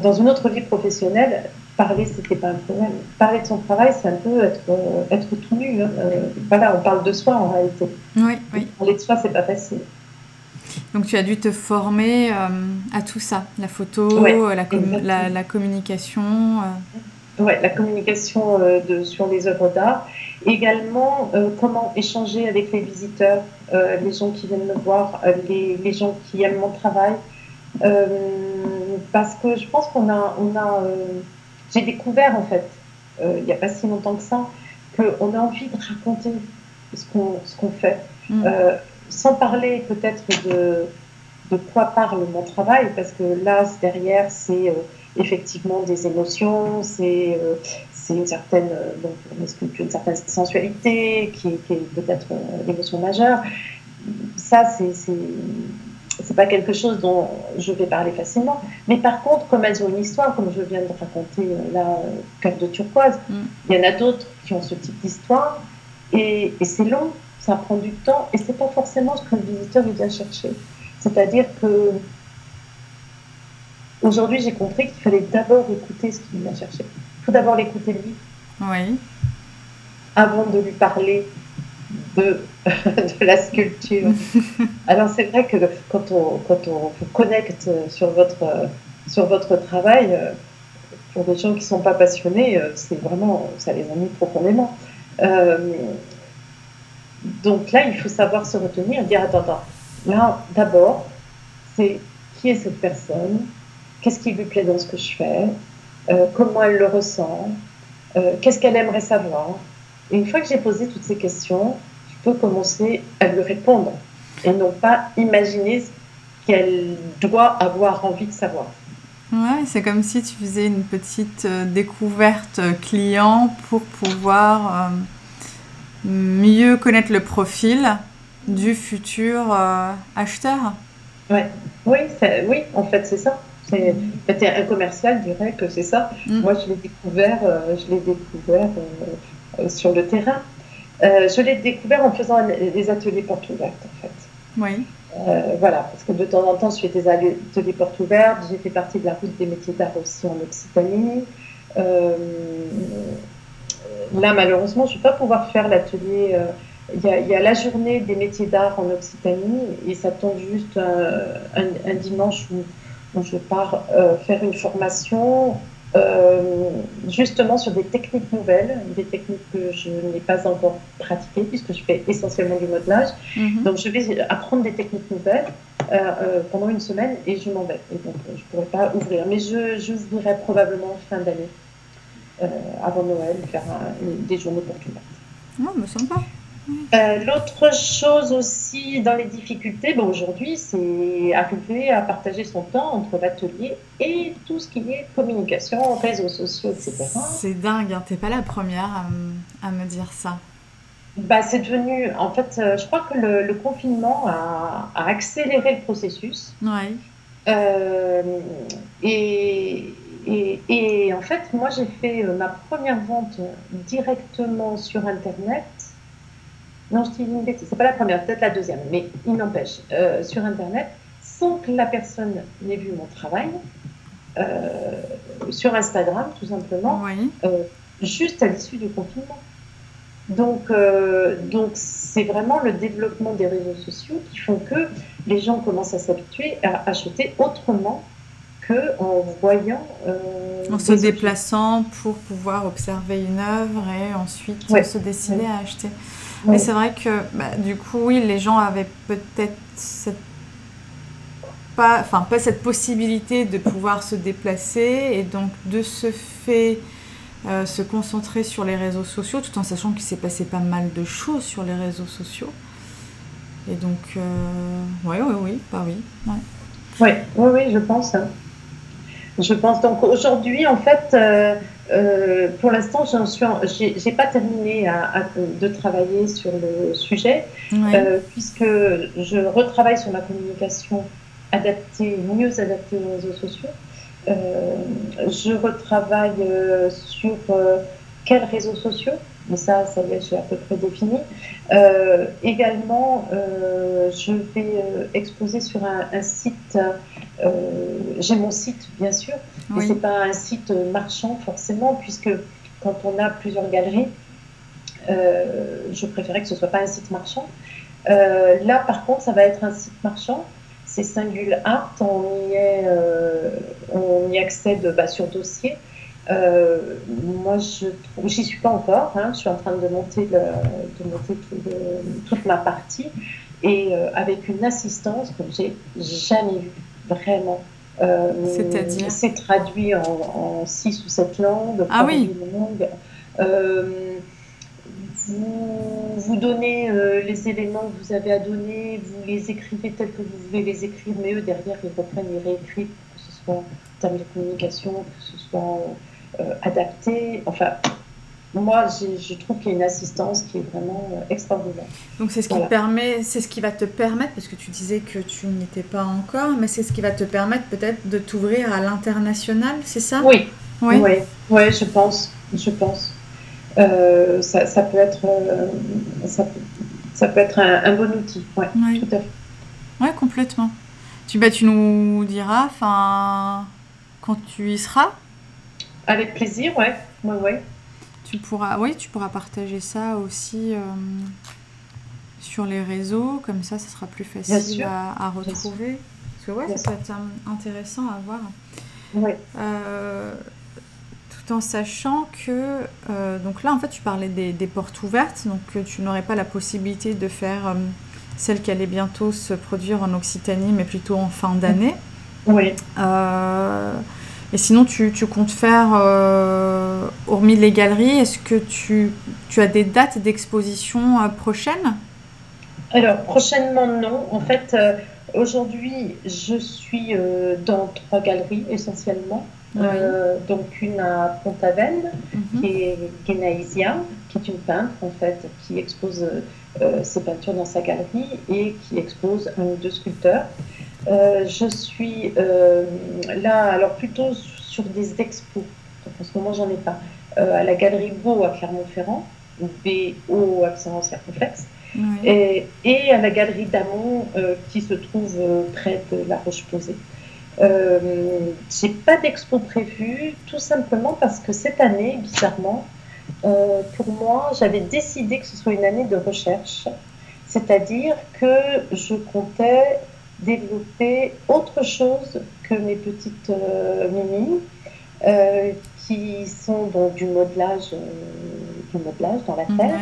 dans une autre vie professionnelle, parler, c'était pas un problème. Parler de son travail, c'est un peu être, euh, être tout nu. Hein. Euh, voilà, on parle de soi en réalité. Oui, oui. Parler de soi, c'est pas facile. Donc tu as dû te former à tout ça, la photo, la, la, communication. Oui, la communication de, sur les œuvres d'art. Également, euh, comment échanger avec les visiteurs, euh, les gens qui viennent me voir, euh, les, les, gens qui aiment mon travail. parce que je pense qu'on a, on a j'ai découvert en fait, il n'y a pas si longtemps que ça, qu'on a envie de raconter ce qu'on, ce qu'on fait. Mm. sans parler peut-être de, de quoi parle mon travail, parce que là, derrière, c'est effectivement des émotions, c'est une certaine, donc, une certaine sensualité qui, est peut-être l'émotion majeure. Ça, c'est c'est pas quelque chose dont je vais parler facilement. Mais par contre, comme elles ont une histoire, comme je viens de raconter euh, là, euh, Cœur de turquoise, mm. il y en a d'autres qui ont ce type d'histoire. Et, c'est long, ça prend du temps, et c'est pas forcément ce que le visiteur vient chercher. C'est-à-dire que aujourd'hui, j'ai compris qu'il fallait d'abord écouter ce qu'il vient chercher. Il faut d'abord l'écouter lui. Oui. Avant de lui parler de, <laughs> de la sculpture. <laughs> Alors c'est vrai que quand on, quand on vous connecte sur votre, sur votre travail, euh, pour des gens qui ne sont pas passionnés, euh, c'est vraiment, ça les ennuie profondément. Euh, donc là, il faut savoir se retenir et dire, attends, attends, là, d'abord, c'est qui est cette personne, qu'est-ce qui lui plaît dans ce que je fais, comment elle le ressent, qu'est-ce qu'elle aimerait savoir? Et une fois que j'ai posé toutes ces questions, peut commencer à lui répondre et non pas imaginer ce qu'elle doit avoir envie de savoir. Ouais, c'est comme si tu faisais une petite euh, découverte client pour pouvoir euh, mieux connaître le profil du futur euh, acheteur. Ouais. Oui, oui, en fait, c'est ça. Un commercial dirait que c'est ça. Mm. Moi, je l'ai découvert, je l'ai découvert sur le terrain. Euh, je l'ai découvert en faisant des ateliers portes ouvertes, en fait. Oui. Euh, voilà, parce que de temps en temps, je fais des ateliers portes ouvertes. J'ai fait partie de la route des métiers d'art aussi en Occitanie. Euh, là, malheureusement, je ne vais pas pouvoir faire l'atelier. Il y, a la journée des métiers d'art en Occitanie et ça tombe juste un, dimanche où, où, je pars faire une formation euh, justement sur des techniques nouvelles, des techniques que je n'ai pas encore pratiquées puisque je fais essentiellement du modelage. Mhm. Donc je vais apprendre des techniques nouvelles euh, euh, pendant une semaine et je m'en vais. Et donc je ne pourrai pas ouvrir. Mais je j'ouvrirai probablement fin d'année, avant Noël, faire des journées pour tout le monde. Ah, me semble pas. Euh, l'autre chose aussi dans les difficultés, bon, aujourd'hui, c'est arriver à partager son temps entre l'atelier et tout ce qui est communication, réseaux sociaux, etc. C'est dingue, hein, t'es pas la première à, me dire ça. Bah, c'est devenu, en fait, euh, je crois que le, confinement a, accéléré le processus. Oui. Euh, et, et, et, en fait, moi, j'ai fait ma première vente directement sur Internet non, je dis une bêtise, c'est pas la première, peut-être la deuxième, mais il n'empêche, euh, sur Internet, sans que la personne n'ait vu mon travail, euh, sur Instagram, tout simplement, euh, juste à l'issue du confinement. Donc, donc c'est vraiment le développement des réseaux sociaux qui font que les gens commencent à s'habituer à acheter autrement qu'en voyant. en se déplaçant pour pouvoir observer une œuvre et ensuite se décider à acheter. Mais c'est vrai que bah, du coup, oui, les gens avaient peut-être pas, enfin, pas cette possibilité de pouvoir se déplacer et donc de ce fait euh, se concentrer sur les réseaux sociaux tout en sachant qu'il s'est passé pas mal de choses sur les réseaux sociaux. Et donc, oui, oui, oui, bah oui. Oui, oui, oui, je pense. Hein. Je pense donc aujourd'hui, en fait, euh, euh, pour l'instant, je n'ai pas terminé de travailler sur le sujet, euh, puisque je retravaille sur ma communication adaptée, mieux adaptée aux réseaux sociaux. je retravaille sur quels réseaux sociaux, mais ça, ça y est, j'ai à peu près défini. également, je vais exposer sur un site euh, j'ai mon site, bien sûr, mais ce n'est pas un site marchand forcément, puisque quand on a plusieurs galeries, euh, je préférais que ce ne soit pas un site marchand. Euh, là, par contre, ça va être un site marchand. C'est Singul Art. On y, est, on y accède bah, sur dossier. Moi, je j'y suis pas encore. Hein. je suis en train de monter, de monter toute ma partie et avec une assistance que j'ai jamais vue vraiment. Euh, C'est-à-dire C'est traduit en, six ou sept langues. Ah oui euh, vous, vous donnez euh, les éléments que vous avez à donner, vous les écrivez tels que vous voulez les écrire, mais eux derrière ils reprennent, ils réécrivent, que ce soit en termes de communication, que ce soit euh, adapté. Enfin, moi, je trouve qu'il y a une assistance qui est vraiment euh, extraordinaire. Donc c'est ce qui permet, c'est ce qui va te permettre, parce que tu disais que tu n'y étais pas encore, mais c'est ce qui va te permettre peut-être de t'ouvrir à l'international, c'est ça? Oui. Oui. Oui, je pense, je pense. Euh, ça, ça, peut être, euh, ça, ça, peut être un, bon outil. Ouais, oui. tout à fait. Ouais, complètement. Tu, bah, tu nous diras, enfin, quand tu y seras. Avec plaisir, ouais, ouais, ouais. Tu pourras, oui, tu pourras partager ça aussi euh, sur les réseaux, comme ça, ça sera plus facile à, retrouver. Parce que ouais, ça peut être intéressant à voir. Ouais en sachant que, euh, donc là en fait tu parlais des, portes ouvertes, donc tu n'aurais pas la possibilité de faire euh, celle qui allait bientôt se produire en Occitanie, mais plutôt en fin d'année. Oui. Euh, et sinon tu, comptes faire, hormis les galeries, est-ce que tu, tu, as des dates d'exposition prochaines? Alors prochainement non, en fait aujourd'hui je suis dans trois galeries essentiellement. Euh, donc une à Pont-Aven, mhm. qui est Genaïsia, qui est une peintre en fait, qui expose euh, ses peintures dans sa galerie et qui expose un ou deux sculpteurs. Euh, je suis là, alors plutôt sur des expos, en ce moment j'en ai pas, à la galerie Beau à Clermont-Ferrand, BO accent circonflexe, et, et, à la galerie d'Amont qui se trouve près de La Roche-Posay. Euh, j'ai pas d'expo prévue, tout simplement parce que cette année, bizarrement, euh, pour moi, j'avais décidé que ce soit une année de recherche, c'est-à-dire que je comptais développer autre chose que mes petites euh, mini, euh, qui sont donc du modelage, du modelage dans la terre,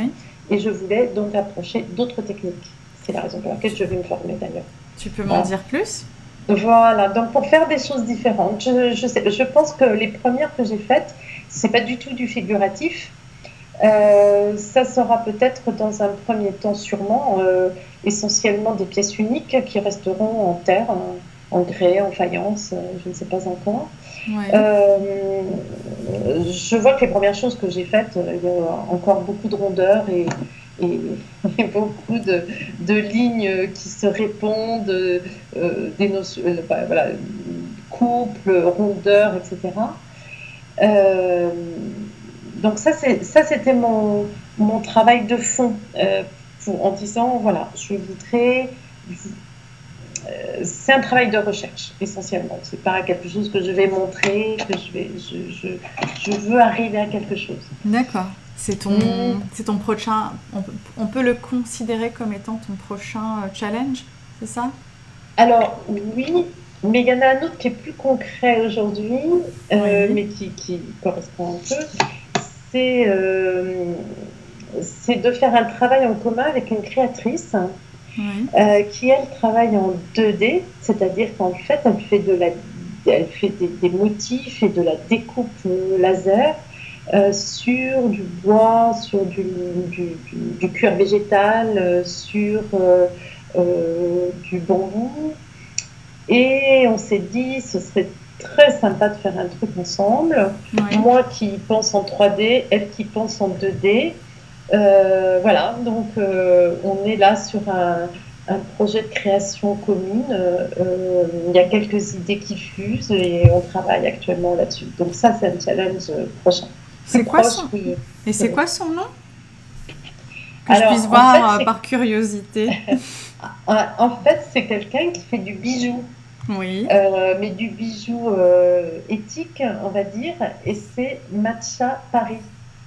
et je voulais donc approcher d'autres techniques. C'est la raison pour laquelle je vais me former d'ailleurs. Tu peux m'en dire plus? Voilà, donc pour faire des choses différentes, je, je, sais, je pense que les premières que j'ai faites, c'est pas du tout du figuratif. Euh, ça sera peut-être dans un premier temps sûrement euh, essentiellement des pièces uniques qui resteront en terre, en, grès, en faïence, euh, je ne sais pas encore. je vois que les premières choses que j'ai faites, il y a encore beaucoup de rondeur et, <laughs> et, beaucoup de, de, lignes qui se répondent, euh, des notions, euh, bah, voilà, couple, rondeur, etc. Euh, donc ça, ça c'était mon, mon travail de fond pour, en disant, voilà, je voudrais... c'est un travail de recherche essentiellement. C'est pas quelque chose que je vais montrer, que je vais, je, je, je veux arriver à quelque chose. D'accord. C'est ton, mm. c'est ton prochain. On, peut le considérer comme étant ton prochain euh, challenge, c'est ça? Alors oui, mais il y en a un autre qui est plus concret aujourd'hui, euh, mais qui, qui, correspond un peu. C'est, euh, c'est de faire un travail en commun avec une créatrice. qui elle travaille en 2D, c'est-à-dire qu'en fait elle fait de la, elle fait des, des motifs et de la découpe laser euh, sur du bois, sur du, du, cuir végétal, euh, sur euh, du bambou. Et on s'est dit, ce serait très sympa de faire un truc ensemble. Moi qui pense en 3D, elle qui pense en 2D. voilà, donc on est là sur un, un projet de création commune. il y a quelques idées qui fusent et on travaille actuellement là-dessus. Donc ça, c'est un challenge prochain. C'est quoi son Et c'est quoi son nom? Que je puisse voir euh, par curiosité. <laughs> en fait, c'est quelqu'un qui fait du bijou. Oui. Euh, mais du bijou euh, éthique, on va dire, et c'est Matcha Paris.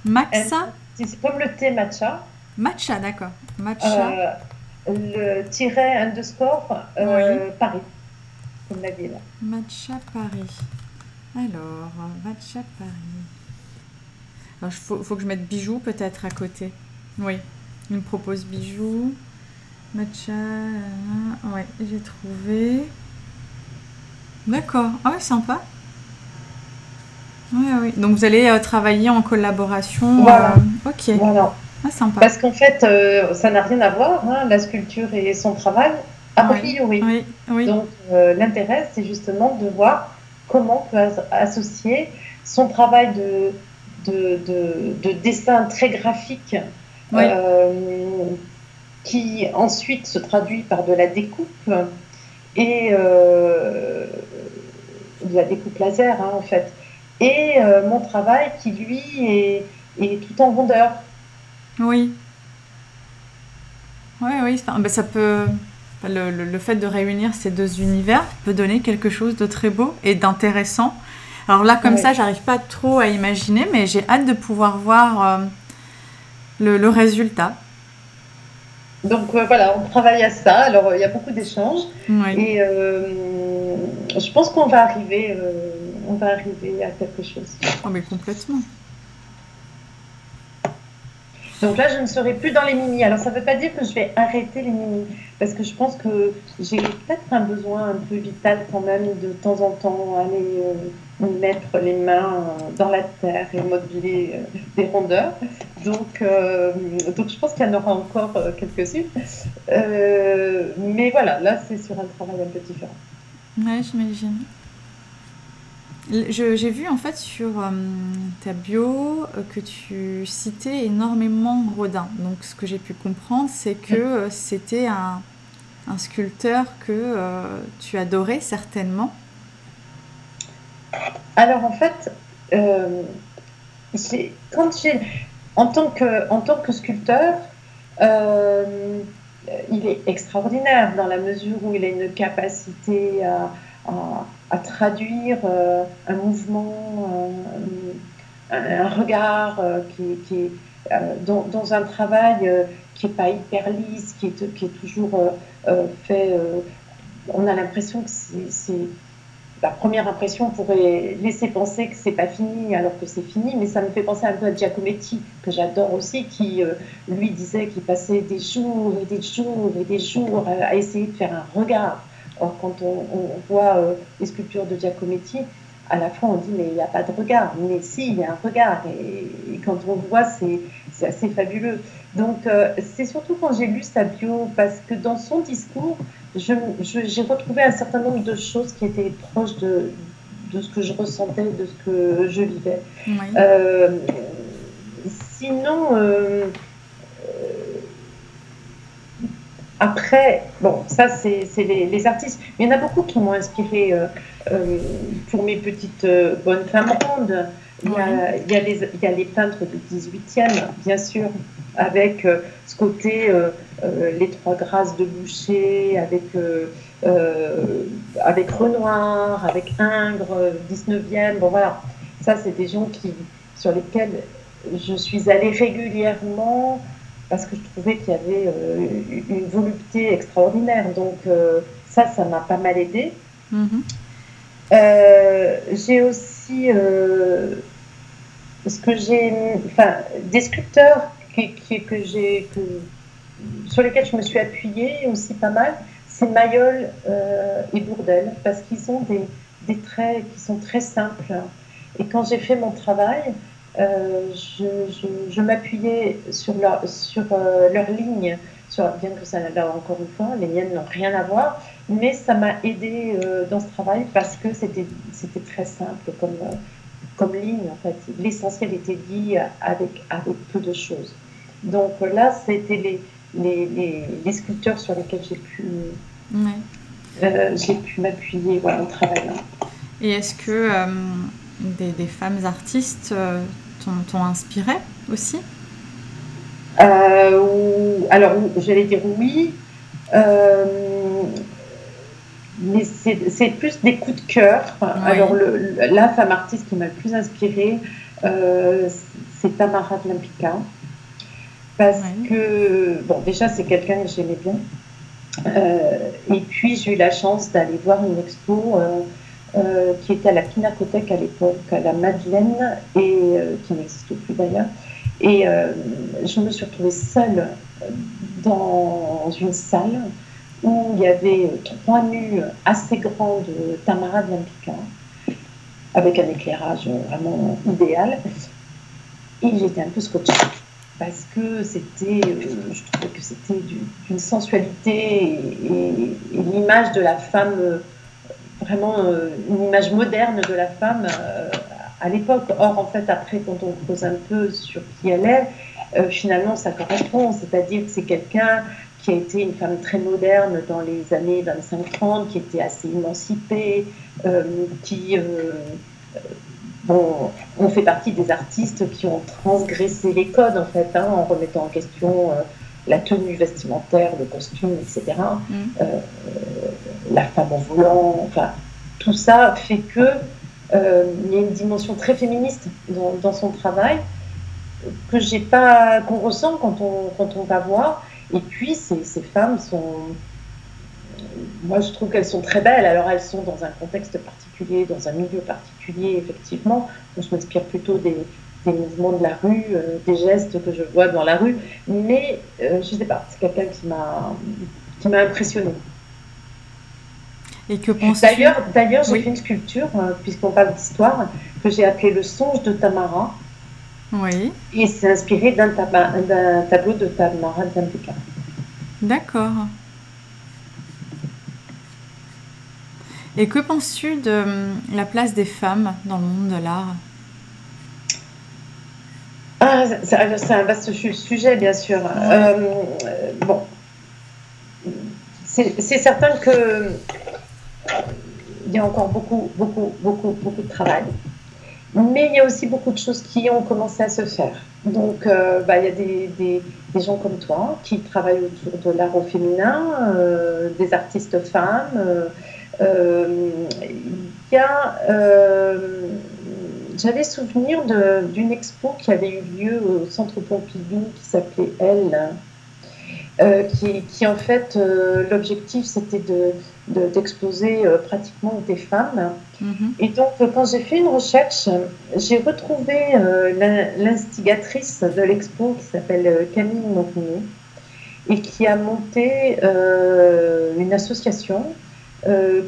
Matcha C'est comme le thé matcha. Matcha, d'accord. Matcha. le tiret underscore Paris, comme la ville. Matcha Paris. Alors, Matcha Paris. Il faut, faut, que je mette bijoux peut-être à côté. Oui, il me propose bijoux. Matcha. Euh, ouais, j'ai trouvé. D'accord. Ah ouais, sympa. Oui, oui. Donc vous allez euh, travailler en collaboration. Voilà. Euh, ok. Voilà. Ah, sympa. Parce qu'en fait, ça n'a rien à voir, hein, la sculpture et son travail, a priori. Oui, oui. Donc, l'intérêt, c'est justement de voir comment on peut associer son travail de, de, dessin très graphique, qui ensuite se traduit par de la découpe et euh, de la découpe laser hein, en fait. Et euh, mon travail qui lui est, est, tout en rondeur. Oui. Oui, oui, ben, ça peut. Le, le, fait de réunir ces deux univers peut donner quelque chose de très beau et d'intéressant. Alors là, comme ça, j'arrive pas trop à imaginer, mais j'ai hâte de pouvoir voir euh, le, le, résultat. Donc euh, voilà, on travaille à ça. Alors il y a beaucoup d'échanges et euh, je pense qu'on va arriver, on va arriver à quelque chose. Oh mais complètement. Donc là, je ne serai plus dans les mini. Alors, ça ne veut pas dire que je vais arrêter les mini, parce que je pense que j'ai peut-être un besoin un peu vital quand même de temps en temps aller euh, mettre les mains dans la terre et modeler euh, des rondeurs. Donc, euh, donc je pense qu'il y en aura encore quelques-unes. mais voilà, là, c'est sur un travail un peu différent. Oui, j'imagine. J'ai vu en fait sur euh, ta bio euh, que tu citais énormément Rodin. Donc ce que j'ai pu comprendre, c'est que euh, c'était un, sculpteur que tu adorais certainement. Alors en fait, quand en tant que en tant que sculpteur, il est extraordinaire dans la mesure où il a une capacité à à, traduire euh, un mouvement, euh, un, regard euh, qui, est dans, dans, un travail qui n'est pas hyper lisse, qui est, qui est toujours fait. on a l'impression que c'est la première impression pourrait laisser penser que c'est pas fini alors que c'est fini, mais ça me fait penser un peu à Giacometti, que j'adore aussi, qui lui disait qu'il passait des jours et des jours et des jours à essayer de faire un regard Or, quand on, voit euh, les sculptures de Giacometti, à la fois on dit mais il n'y a pas de regard. Mais si, il y a un regard. Et, quand on voit, c'est assez fabuleux. Donc euh, c'est surtout quand j'ai lu sa bio, parce que dans son discours, j'ai retrouvé un certain nombre de choses qui étaient proches de, de ce que je ressentais, de ce que je vivais. Euh, sinon, après, bon, ça c'est les, artistes, mais il y en a beaucoup qui m'ont inspiré euh, euh, pour mes petites euh, bonnes femmes rondes. Il y, a, il, y a les, il y, a les, peintres du 18e, bien sûr, avec ce côté, les trois grâces de Boucher, avec, avec Renoir, avec Ingres, 19e. Bon voilà, ça c'est des gens qui, sur lesquels je suis allée régulièrement parce que je trouvais qu'il y avait euh, une volupté extraordinaire. Donc euh, ça, ça m'a pas mal aidé. Mhm. Euh, j'ai aussi ce que j'ai, enfin, des sculpteurs qui, que j'ai, sur lesquels je me suis appuyée aussi pas mal, c'est Mayol et Bourdel, parce qu'ils ont des, des, traits qui sont très simples. Et quand j'ai fait mon travail, euh, je, m'appuyais sur leur, sur, euh, leur sur, bien que ça, là encore une fois, les miennes n'ont rien à voir, mais ça m'a aidé euh, dans ce travail parce que c'était très simple comme, comme ligne en fait. L'essentiel était dit avec, avec peu de choses. Donc là, c'était les, les, les, sculpteurs sur lesquels j'ai pu, j'ai pu m'appuyer voilà, en travaillant. Et est-ce que des, femmes artistes euh, t'ont inspiré aussi? Euh, Alors, j'allais dire oui. Euh, mais c'est plus des coups de cœur. Alors, la femme artiste qui m'a le plus inspirée, c'est Tamara de Lampica. Parce que, bon, déjà, c'est quelqu'un que j'aimais bien. et puis, j'ai eu la chance d'aller voir une expo euh, qui était à la Pinacothèque à l'époque, à la Madeleine, et euh, qui n'existe plus d'ailleurs. Et euh, je me suis retrouvée seule dans une salle où il y avait trois nus assez grands de Tamara Bianca, avec un éclairage vraiment idéal. Et j'étais un peu scotchée. parce que c'était, je trouvais que c'était d'une sensualité et, l'image de la femme, vraiment une image moderne de la femme à l'époque. Or, en fait, après, quand on pose un peu sur qui elle est, finalement, ça correspond, c'est-à-dire que c'est quelqu'un qui a été une femme très moderne dans les années 25-30, qui était assez émancipée, euh, qui, euh, bon, on fait partie des artistes qui ont transgressé les codes, en fait, hein, en remettant en question euh, la tenue vestimentaire, le costume, etc. Mm. la femme en volant, enfin, tout ça fait que il y a une dimension très féministe dans, dans son travail que j'ai pas qu'on ressent quand on quand on va voir et puis, ces, ces, femmes sont. Moi, je trouve qu'elles sont très belles. Alors, elles sont dans un contexte particulier, dans un milieu particulier, effectivement. je m'inspire plutôt des, des, mouvements de la rue, euh, des gestes que je vois dans la rue. Mais, euh, je ne sais pas, c'est quelqu'un qui m'a, qui m'a impressionnée. Et que D'ailleurs, d'ailleurs j'ai fait une sculpture, euh, puisqu'on parle d'histoire, que j'ai appelée Le songe de Tamara. Oui. Et c'est inspiré d'un, tableau de Tamara Zambuka. D'accord. Et que penses-tu de hum, la place des femmes dans le monde de l'art? Ah, c'est un vaste sujet, bien sûr. Euh, bon, c'est certain que il y a encore beaucoup, beaucoup, beaucoup, beaucoup de travail. Mais il y a aussi beaucoup de choses qui ont commencé à se faire. Donc, euh, bah, il y a des, gens comme toi qui travaillent autour de l'art au féminin, euh, des artistes femmes. Euh, il y a, j'avais souvenir d'une expo qui avait eu lieu au Centre Pompidou qui s'appelait Elle, qui, en fait, l'objectif c'était de d'exposer euh, pratiquement des femmes. Mhm. Et donc, euh, quand j'ai fait une recherche, j'ai retrouvé euh, l'instigatrice de l'expo qui s'appelle Camille Montagnier et qui a monté une association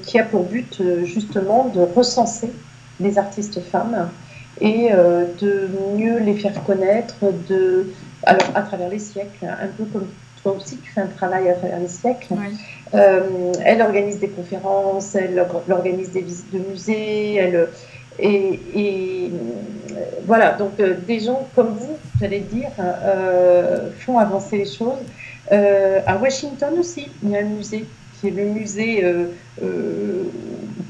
qui a pour but justement de recenser les artistes femmes et de mieux les faire connaître de, alors, à travers les siècles, un peu comme toi aussi tu fais un travail à travers les siècles. Euh, elle organise des conférences, elle organise des visites de musées, elle, et, euh, voilà, donc euh, des gens comme vous, j'allais dire, font avancer les choses. à Washington aussi, il y a un musée qui est le musée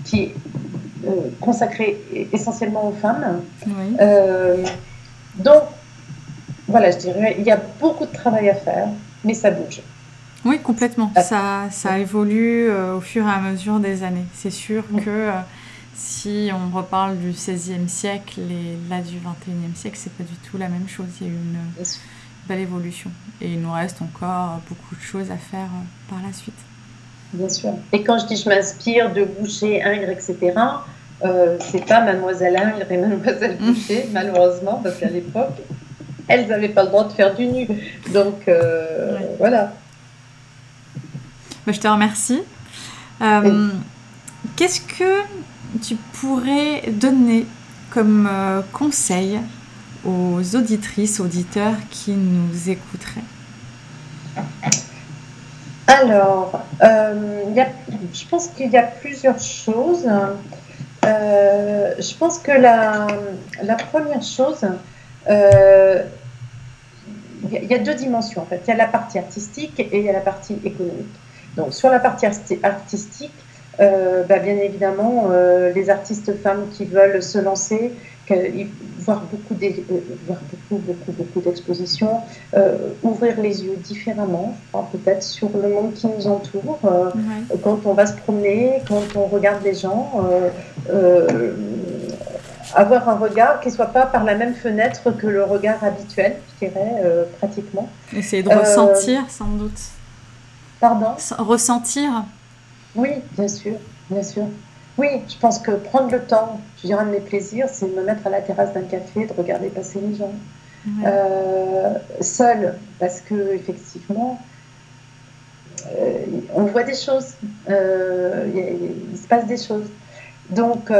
qui est consacré essentiellement aux femmes. donc, voilà, je dirais, il y a beaucoup de travail à faire, mais ça bouge. Oui, complètement. Ah. Ça, ça évolue euh, au fur et à mesure des années. C'est sûr que euh, si on reparle du XVIe siècle et là du XXIe siècle, c'est pas du tout la même chose. Il y a eu une belle évolution. Et il nous reste encore beaucoup de choses à faire euh, par la suite. Bien sûr. Et quand je dis je m'inspire de Boucher, Ingres, etc., euh, c'est pas Mademoiselle Ingres et <laughs> Mademoiselle Boucher, malheureusement, parce qu'à l'époque, elles n'avaient pas le droit de faire du nu. Donc, voilà. Bah, je te remercie. Euh, qu'est-ce que tu pourrais donner comme euh, conseil aux auditrices, auditeurs qui nous écouteraient? Alors, euh, je pense qu'il y a plusieurs choses. je pense que la, la première chose, il y a deux dimensions en fait. Il y a la partie artistique et il y a la partie économique. Donc sur la partie artistique, euh, bah, bien évidemment, euh, les artistes femmes qui veulent se lancer, voir beaucoup, euh, voir beaucoup, beaucoup, beaucoup d'expositions, ouvrir les yeux différemment, peut-être sur le monde qui nous entoure, quand on va se promener, quand on regarde les gens, avoir un regard qui ne soit pas par la même fenêtre que le regard habituel, je dirais, pratiquement. Essayer de ressentir, sans doute. Pardon? Ressentir Oui, bien sûr, bien sûr. Oui, je pense que prendre le temps, je dirais un de mes plaisirs, c'est de me mettre à la terrasse d'un café, de regarder passer les gens. Euh, seul, parce que effectivement, euh, on voit des choses, euh, il, se passe des choses. Donc,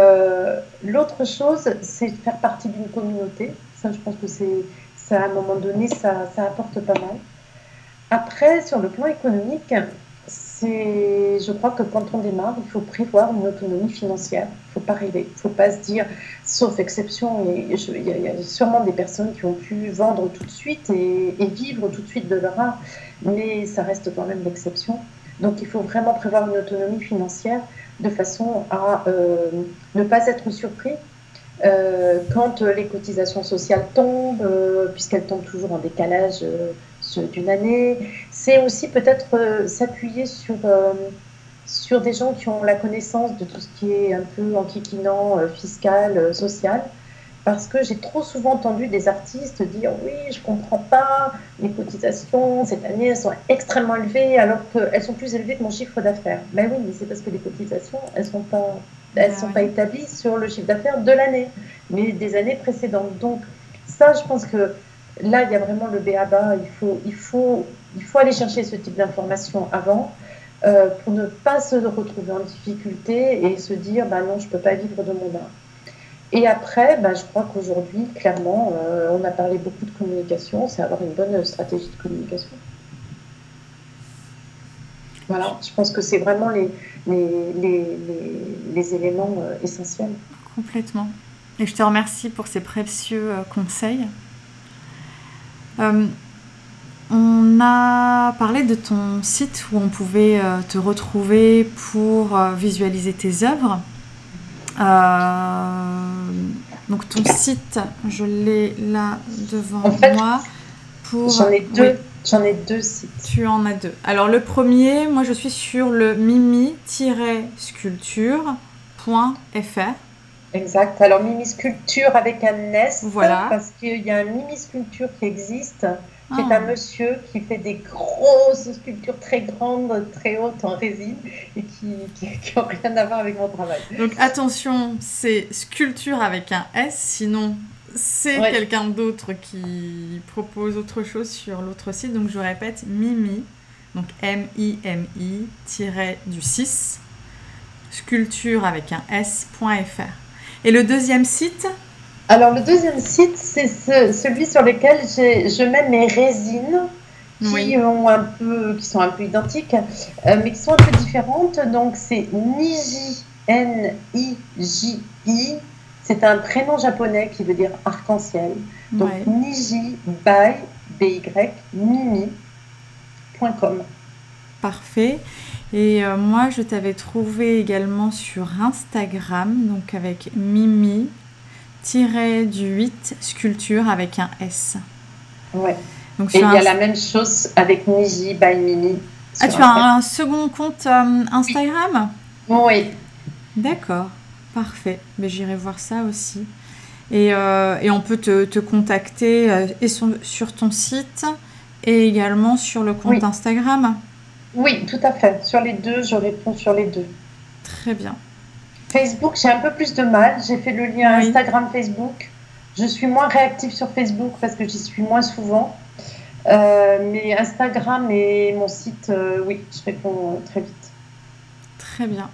l'autre chose, c'est de faire partie d'une communauté. Ça, je pense que c'est à un moment donné, ça, ça apporte pas mal. Après, sur le plan économique, je crois que quand on démarre, il faut prévoir une autonomie financière. Il ne faut pas rêver. Il ne faut pas se dire, sauf exception, il y, a sûrement des personnes qui ont pu vendre tout de suite et, vivre tout de suite de leur art, mais ça reste quand même l'exception. Donc il faut vraiment prévoir une autonomie financière de façon à euh, ne pas être surpris euh, quand les cotisations sociales tombent, euh, puisqu'elles tombent toujours en décalage d'une année. C'est aussi peut-être s'appuyer sur, sur des gens qui ont la connaissance de tout ce qui est un peu enquiquinant, fiscal, social parce que j'ai trop souvent entendu des artistes dire oui, je comprends pas, les cotisations cette année elles sont extrêmement élevées alors qu'elles sont plus élevées que mon chiffre d'affaires. Ben oui, mais c'est parce que les cotisations elles sont pas elles ah sont pas établies sur le chiffre d'affaires de l'année, mais des années précédentes. Donc ça, je pense que là il y a vraiment le BABA. Il faut il faut il faut aller chercher ce type d'informations avant. Euh, pour ne pas se retrouver en difficulté et se dire bah non je peux pas vivre de mon art. Et après, ben, je crois qu'aujourd'hui, clairement, euh, on a parlé beaucoup de communication, c'est avoir une bonne stratégie de communication. Voilà, je pense que c'est vraiment les, les, éléments euh, essentiels. Complètement. Et je te remercie pour ces précieux euh, conseils. on a parlé de ton site où on pouvait te retrouver pour visualiser tes œuvres. Euh, donc ton site, je l'ai là devant moi. Pour... J'en ai deux. J'en ai deux sites. Tu en as deux. Alors le premier, moi je suis sur le mimi-sculpture.fr. Exact. Alors Mimi Sculpture avec un S. Voilà. Parce qu'il y a un Mimi Sculpture qui existe qui est un ah. monsieur qui fait des grosses sculptures très grandes, très hautes en résine et qui n'ont rien à voir avec mon travail. Donc attention, c'est sculpture avec un S, sinon c'est quelqu'un d'autre qui propose autre chose sur l'autre site. Donc je répète, Mimi, donc M-I-M-I, du 6, sculpture avec un S.fr. Et le deuxième site alors, le deuxième site, c'est celui sur lequel je mets mes résines qui, ont un peu, qui sont un peu identiques, euh, mais qui sont un peu différentes. Donc, c'est Niji, N-I-J-I. C'est un prénom japonais qui veut dire arc-en-ciel. Donc, Niji by B-Y, Mimi.com. Parfait. Et euh, moi, je t'avais trouvé également sur Instagram, donc avec Mimi tiré du 8 sculpture avec un S. Ouais. Donc, Et il y a la même chose avec Niji by Mimi. Ah, tu as un second compte euh, Instagram? Oui. D'accord, parfait. Mais j'irai voir ça aussi. Et, euh, et on peut te, te contacter euh, et sur, ton site et également sur le compte Instagram? Oui, tout à fait. Sur les deux, je réponds sur les deux. Très bien. Facebook, j'ai un peu plus de mal. J'ai fait le lien Instagram-Facebook. Je suis moins réactive sur Facebook parce que j'y suis moins souvent. Euh, mais Instagram et mon site, euh, oui, je réponds très vite. Très bien.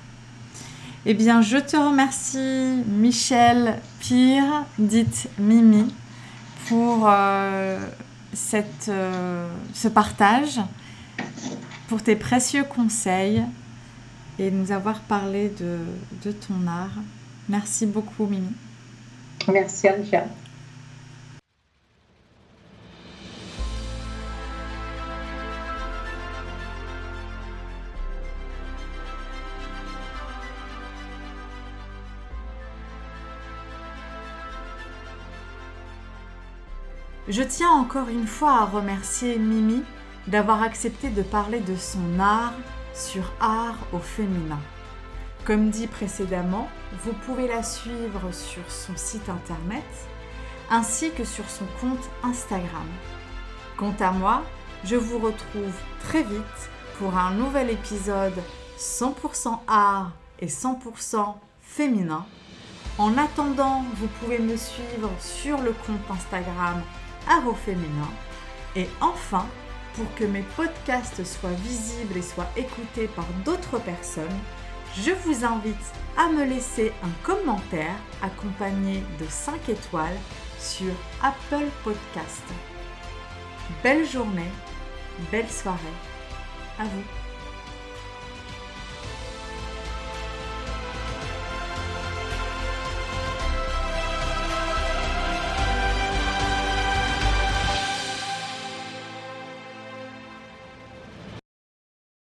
Eh bien, je te remercie, Michel Pire, dite Mimi, pour euh, cette, ce partage, pour tes précieux conseils et nous avoir parlé de, de ton art. Merci beaucoup, Mimi. Merci, Anne-Pierre. Je tiens encore une fois à remercier Mimi d'avoir accepté de parler de son art sur art au féminin. Comme dit précédemment, vous pouvez la suivre sur son site internet ainsi que sur son compte Instagram. Quant à moi, je vous retrouve très vite pour un nouvel épisode 100% art et 100% féminin. En attendant, vous pouvez me suivre sur le compte Instagram Art au féminin. Et enfin, pour que mes podcasts soient visibles et soient écoutés par d'autres personnes, je vous invite à me laisser un commentaire accompagné de 5 étoiles sur Apple Podcast. Belle journée, belle soirée. À vous.